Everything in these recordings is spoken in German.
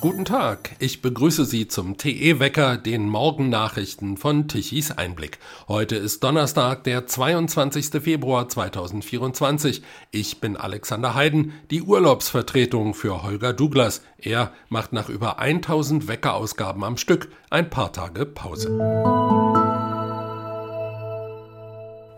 Guten Tag, ich begrüße Sie zum TE-Wecker, den Morgennachrichten von Tichys Einblick. Heute ist Donnerstag, der 22. Februar 2024. Ich bin Alexander Heiden, die Urlaubsvertretung für Holger Douglas. Er macht nach über 1000 Weckerausgaben am Stück ein paar Tage Pause.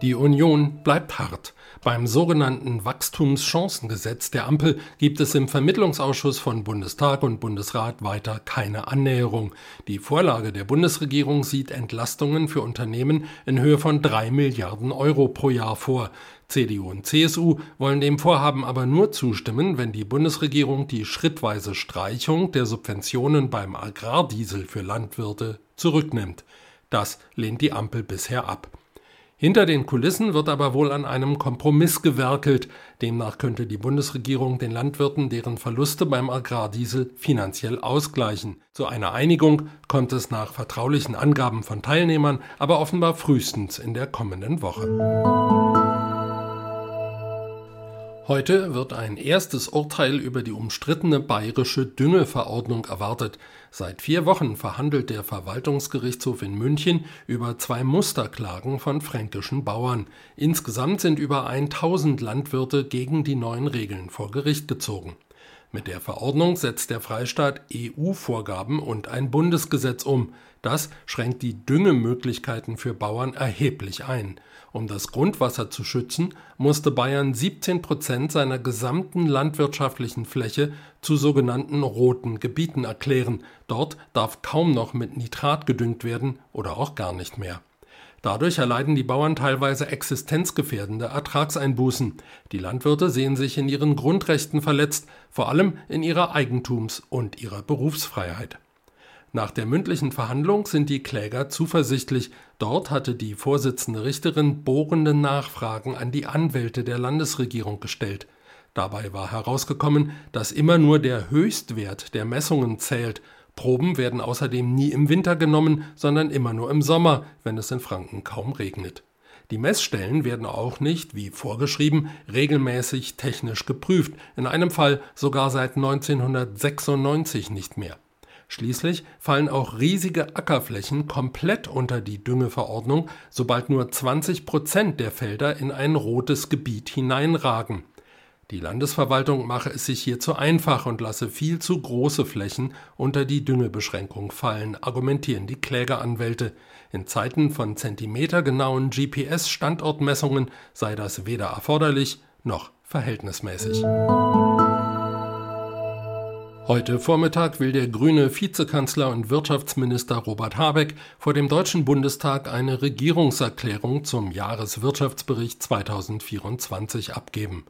Die Union bleibt hart. Beim sogenannten Wachstumschancengesetz der Ampel gibt es im Vermittlungsausschuss von Bundestag und Bundesrat weiter keine Annäherung. Die Vorlage der Bundesregierung sieht Entlastungen für Unternehmen in Höhe von drei Milliarden Euro pro Jahr vor. CDU und CSU wollen dem Vorhaben aber nur zustimmen, wenn die Bundesregierung die schrittweise Streichung der Subventionen beim Agrardiesel für Landwirte zurücknimmt. Das lehnt die Ampel bisher ab. Hinter den Kulissen wird aber wohl an einem Kompromiss gewerkelt. Demnach könnte die Bundesregierung den Landwirten deren Verluste beim Agrardiesel finanziell ausgleichen. Zu einer Einigung kommt es nach vertraulichen Angaben von Teilnehmern aber offenbar frühestens in der kommenden Woche. Heute wird ein erstes Urteil über die umstrittene bayerische Düngeverordnung erwartet. Seit vier Wochen verhandelt der Verwaltungsgerichtshof in München über zwei Musterklagen von fränkischen Bauern. Insgesamt sind über 1000 Landwirte gegen die neuen Regeln vor Gericht gezogen. Mit der Verordnung setzt der Freistaat EU-Vorgaben und ein Bundesgesetz um. Das schränkt die Düngemöglichkeiten für Bauern erheblich ein. Um das Grundwasser zu schützen, musste Bayern 17 Prozent seiner gesamten landwirtschaftlichen Fläche zu sogenannten roten Gebieten erklären. Dort darf kaum noch mit Nitrat gedüngt werden oder auch gar nicht mehr. Dadurch erleiden die Bauern teilweise existenzgefährdende Ertragseinbußen. Die Landwirte sehen sich in ihren Grundrechten verletzt, vor allem in ihrer Eigentums- und ihrer Berufsfreiheit. Nach der mündlichen Verhandlung sind die Kläger zuversichtlich. Dort hatte die Vorsitzende Richterin bohrende Nachfragen an die Anwälte der Landesregierung gestellt. Dabei war herausgekommen, dass immer nur der Höchstwert der Messungen zählt. Proben werden außerdem nie im Winter genommen, sondern immer nur im Sommer, wenn es in Franken kaum regnet. Die Messstellen werden auch nicht, wie vorgeschrieben, regelmäßig technisch geprüft, in einem Fall sogar seit 1996 nicht mehr. Schließlich fallen auch riesige Ackerflächen komplett unter die Düngeverordnung, sobald nur 20 Prozent der Felder in ein rotes Gebiet hineinragen. Die Landesverwaltung mache es sich hier zu einfach und lasse viel zu große Flächen unter die Düngebeschränkung fallen, argumentieren die Klägeranwälte. In Zeiten von zentimetergenauen GPS-Standortmessungen sei das weder erforderlich noch verhältnismäßig. Heute Vormittag will der grüne Vizekanzler und Wirtschaftsminister Robert Habeck vor dem Deutschen Bundestag eine Regierungserklärung zum Jahreswirtschaftsbericht 2024 abgeben.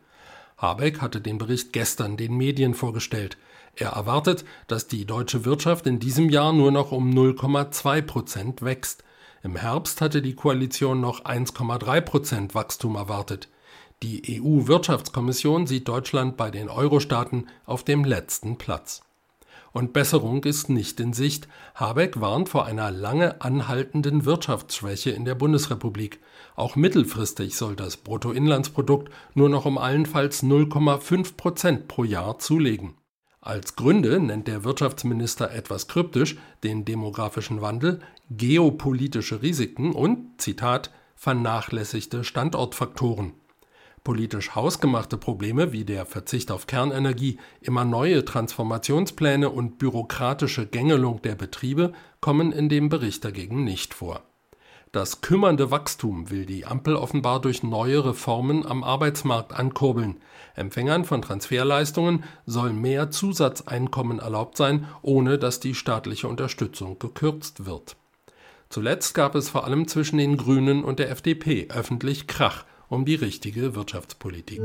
Habeck hatte den Bericht gestern den Medien vorgestellt. Er erwartet, dass die deutsche Wirtschaft in diesem Jahr nur noch um 0,2 Prozent wächst. Im Herbst hatte die Koalition noch 1,3 Prozent Wachstum erwartet. Die EU-Wirtschaftskommission sieht Deutschland bei den Euro-Staaten auf dem letzten Platz. Und Besserung ist nicht in Sicht. Habeck warnt vor einer lange anhaltenden Wirtschaftsschwäche in der Bundesrepublik. Auch mittelfristig soll das Bruttoinlandsprodukt nur noch um allenfalls 0,5 Prozent pro Jahr zulegen. Als Gründe nennt der Wirtschaftsminister etwas kryptisch den demografischen Wandel, geopolitische Risiken und, Zitat, vernachlässigte Standortfaktoren politisch hausgemachte Probleme wie der Verzicht auf Kernenergie, immer neue Transformationspläne und bürokratische Gängelung der Betriebe kommen in dem Bericht dagegen nicht vor. Das kümmernde Wachstum will die Ampel offenbar durch neue Reformen am Arbeitsmarkt ankurbeln. Empfängern von Transferleistungen soll mehr Zusatzeinkommen erlaubt sein, ohne dass die staatliche Unterstützung gekürzt wird. Zuletzt gab es vor allem zwischen den Grünen und der FDP öffentlich Krach um die richtige Wirtschaftspolitik.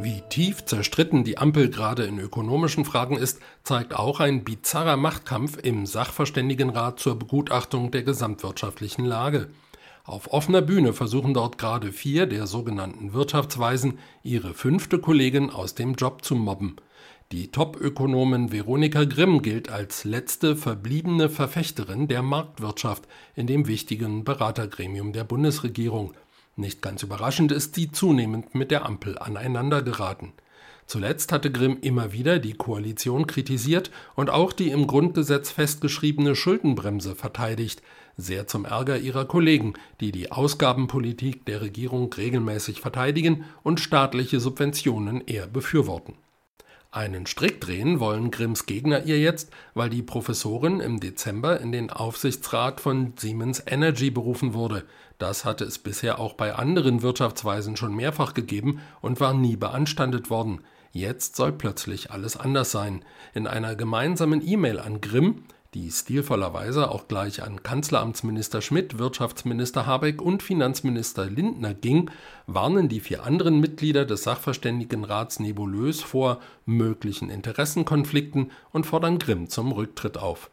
Wie tief zerstritten die Ampel gerade in ökonomischen Fragen ist, zeigt auch ein bizarrer Machtkampf im Sachverständigenrat zur Begutachtung der gesamtwirtschaftlichen Lage. Auf offener Bühne versuchen dort gerade vier der sogenannten Wirtschaftsweisen, ihre fünfte Kollegin aus dem Job zu mobben. Die Top-Ökonomin Veronika Grimm gilt als letzte verbliebene Verfechterin der Marktwirtschaft in dem wichtigen Beratergremium der Bundesregierung. Nicht ganz überraschend ist sie zunehmend mit der Ampel aneinandergeraten. Zuletzt hatte Grimm immer wieder die Koalition kritisiert und auch die im Grundgesetz festgeschriebene Schuldenbremse verteidigt, sehr zum Ärger ihrer Kollegen, die die Ausgabenpolitik der Regierung regelmäßig verteidigen und staatliche Subventionen eher befürworten. Einen Strick drehen wollen Grimms Gegner ihr jetzt, weil die Professorin im Dezember in den Aufsichtsrat von Siemens Energy berufen wurde. Das hatte es bisher auch bei anderen Wirtschaftsweisen schon mehrfach gegeben und war nie beanstandet worden. Jetzt soll plötzlich alles anders sein. In einer gemeinsamen E-Mail an Grimm die stilvollerweise auch gleich an Kanzleramtsminister Schmidt, Wirtschaftsminister Habeck und Finanzminister Lindner ging, warnen die vier anderen Mitglieder des Sachverständigenrats nebulös vor möglichen Interessenkonflikten und fordern Grimm zum Rücktritt auf.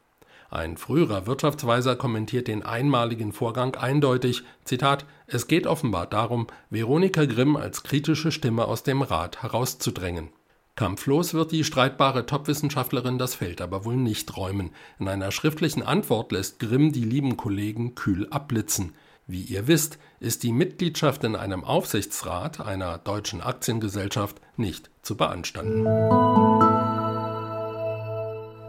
Ein früherer Wirtschaftsweiser kommentiert den einmaligen Vorgang eindeutig, Zitat, es geht offenbar darum, Veronika Grimm als kritische Stimme aus dem Rat herauszudrängen. Kampflos wird die streitbare Topwissenschaftlerin das Feld aber wohl nicht räumen. In einer schriftlichen Antwort lässt Grimm die lieben Kollegen kühl abblitzen. Wie ihr wisst, ist die Mitgliedschaft in einem Aufsichtsrat einer deutschen Aktiengesellschaft nicht zu beanstanden.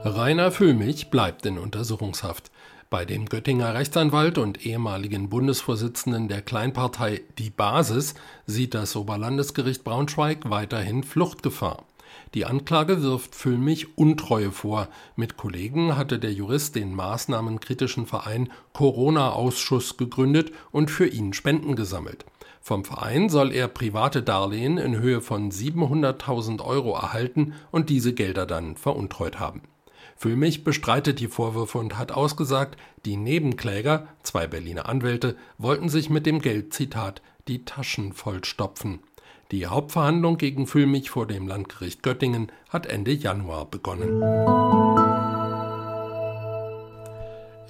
Rainer Füllmich bleibt in Untersuchungshaft. Bei dem Göttinger Rechtsanwalt und ehemaligen Bundesvorsitzenden der Kleinpartei Die Basis sieht das Oberlandesgericht Braunschweig weiterhin Fluchtgefahr. Die Anklage wirft Füllmich Untreue vor. Mit Kollegen hatte der Jurist den maßnahmenkritischen Verein Corona-Ausschuss gegründet und für ihn Spenden gesammelt. Vom Verein soll er private Darlehen in Höhe von 700.000 Euro erhalten und diese Gelder dann veruntreut haben. Füllmich bestreitet die Vorwürfe und hat ausgesagt, die Nebenkläger, zwei Berliner Anwälte, wollten sich mit dem Geld, Zitat, die Taschen vollstopfen. Die Hauptverhandlung gegen Füllmich vor dem Landgericht Göttingen hat Ende Januar begonnen.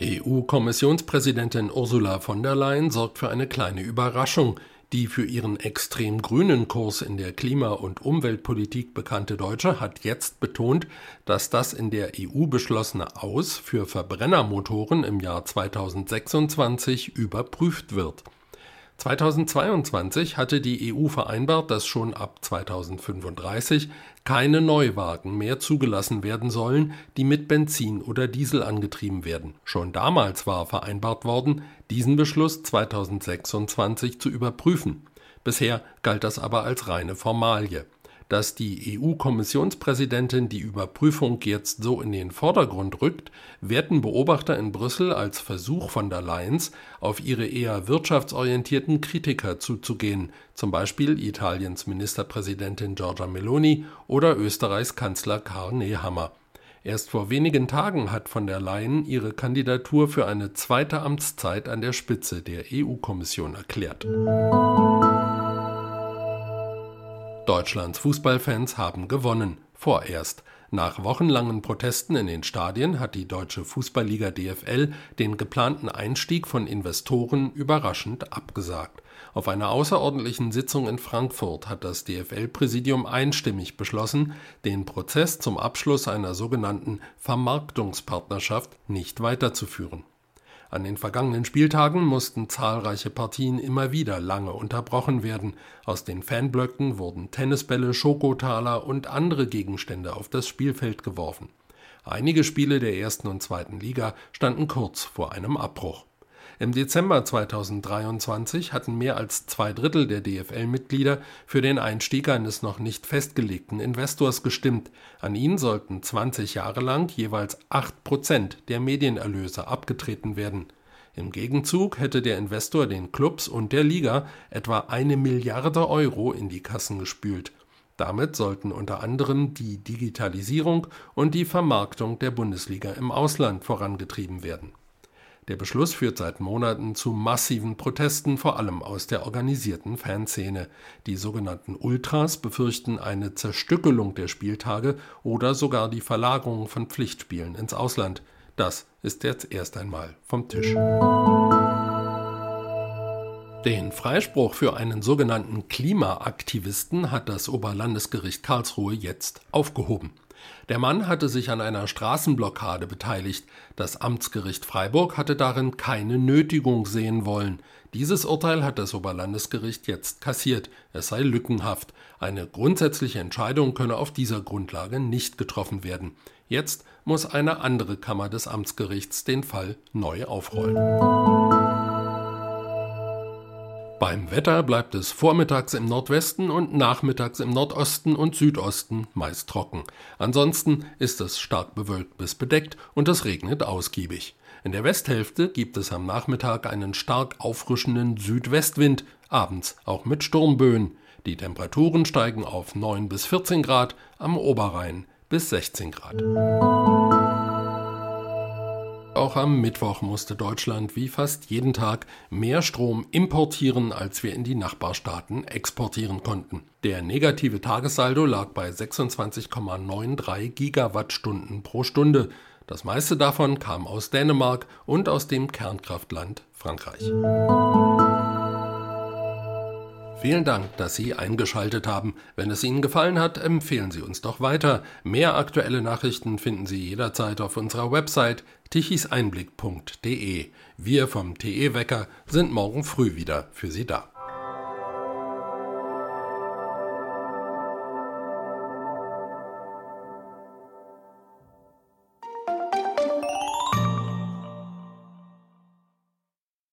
EU-Kommissionspräsidentin Ursula von der Leyen sorgt für eine kleine Überraschung. Die für ihren extrem grünen Kurs in der Klima- und Umweltpolitik bekannte Deutsche hat jetzt betont, dass das in der EU beschlossene Aus für Verbrennermotoren im Jahr 2026 überprüft wird. 2022 hatte die EU vereinbart, dass schon ab 2035 keine Neuwagen mehr zugelassen werden sollen, die mit Benzin oder Diesel angetrieben werden. Schon damals war vereinbart worden, diesen Beschluss 2026 zu überprüfen. Bisher galt das aber als reine Formalie dass die EU-Kommissionspräsidentin die Überprüfung jetzt so in den Vordergrund rückt, werten Beobachter in Brüssel als Versuch von der Leyen's, auf ihre eher wirtschaftsorientierten Kritiker zuzugehen, zum Beispiel Italiens Ministerpräsidentin Giorgia Meloni oder Österreichs Kanzler Karl Nehammer. Erst vor wenigen Tagen hat von der Leyen ihre Kandidatur für eine zweite Amtszeit an der Spitze der EU-Kommission erklärt. Deutschlands Fußballfans haben gewonnen. Vorerst. Nach wochenlangen Protesten in den Stadien hat die deutsche Fußballliga DFL den geplanten Einstieg von Investoren überraschend abgesagt. Auf einer außerordentlichen Sitzung in Frankfurt hat das DFL-Präsidium einstimmig beschlossen, den Prozess zum Abschluss einer sogenannten Vermarktungspartnerschaft nicht weiterzuführen. An den vergangenen Spieltagen mussten zahlreiche Partien immer wieder lange unterbrochen werden. Aus den Fanblöcken wurden Tennisbälle, Schokotaler und andere Gegenstände auf das Spielfeld geworfen. Einige Spiele der ersten und zweiten Liga standen kurz vor einem Abbruch. Im Dezember 2023 hatten mehr als zwei Drittel der DFL-Mitglieder für den Einstieg eines noch nicht festgelegten Investors gestimmt. An ihn sollten 20 Jahre lang jeweils 8 Prozent der Medienerlöse abgetreten werden. Im Gegenzug hätte der Investor den Clubs und der Liga etwa eine Milliarde Euro in die Kassen gespült. Damit sollten unter anderem die Digitalisierung und die Vermarktung der Bundesliga im Ausland vorangetrieben werden. Der Beschluss führt seit Monaten zu massiven Protesten, vor allem aus der organisierten Fanszene. Die sogenannten Ultras befürchten eine Zerstückelung der Spieltage oder sogar die Verlagerung von Pflichtspielen ins Ausland. Das ist jetzt erst einmal vom Tisch. Den Freispruch für einen sogenannten Klimaaktivisten hat das Oberlandesgericht Karlsruhe jetzt aufgehoben. Der Mann hatte sich an einer Straßenblockade beteiligt. Das Amtsgericht Freiburg hatte darin keine Nötigung sehen wollen. Dieses Urteil hat das Oberlandesgericht jetzt kassiert. Es sei lückenhaft. Eine grundsätzliche Entscheidung könne auf dieser Grundlage nicht getroffen werden. Jetzt muss eine andere Kammer des Amtsgerichts den Fall neu aufrollen. Beim Wetter bleibt es vormittags im Nordwesten und nachmittags im Nordosten und Südosten meist trocken. Ansonsten ist es stark bewölkt bis bedeckt und es regnet ausgiebig. In der Westhälfte gibt es am Nachmittag einen stark auffrischenden Südwestwind, abends auch mit Sturmböen. Die Temperaturen steigen auf 9 bis 14 Grad, am Oberrhein bis 16 Grad. Auch am Mittwoch musste Deutschland wie fast jeden Tag mehr Strom importieren, als wir in die Nachbarstaaten exportieren konnten. Der negative Tagessaldo lag bei 26,93 Gigawattstunden pro Stunde. Das meiste davon kam aus Dänemark und aus dem Kernkraftland Frankreich. Vielen Dank, dass Sie eingeschaltet haben. Wenn es Ihnen gefallen hat, empfehlen Sie uns doch weiter. Mehr aktuelle Nachrichten finden Sie jederzeit auf unserer Website tichiseinblick.de. Wir vom TE Wecker sind morgen früh wieder für Sie da.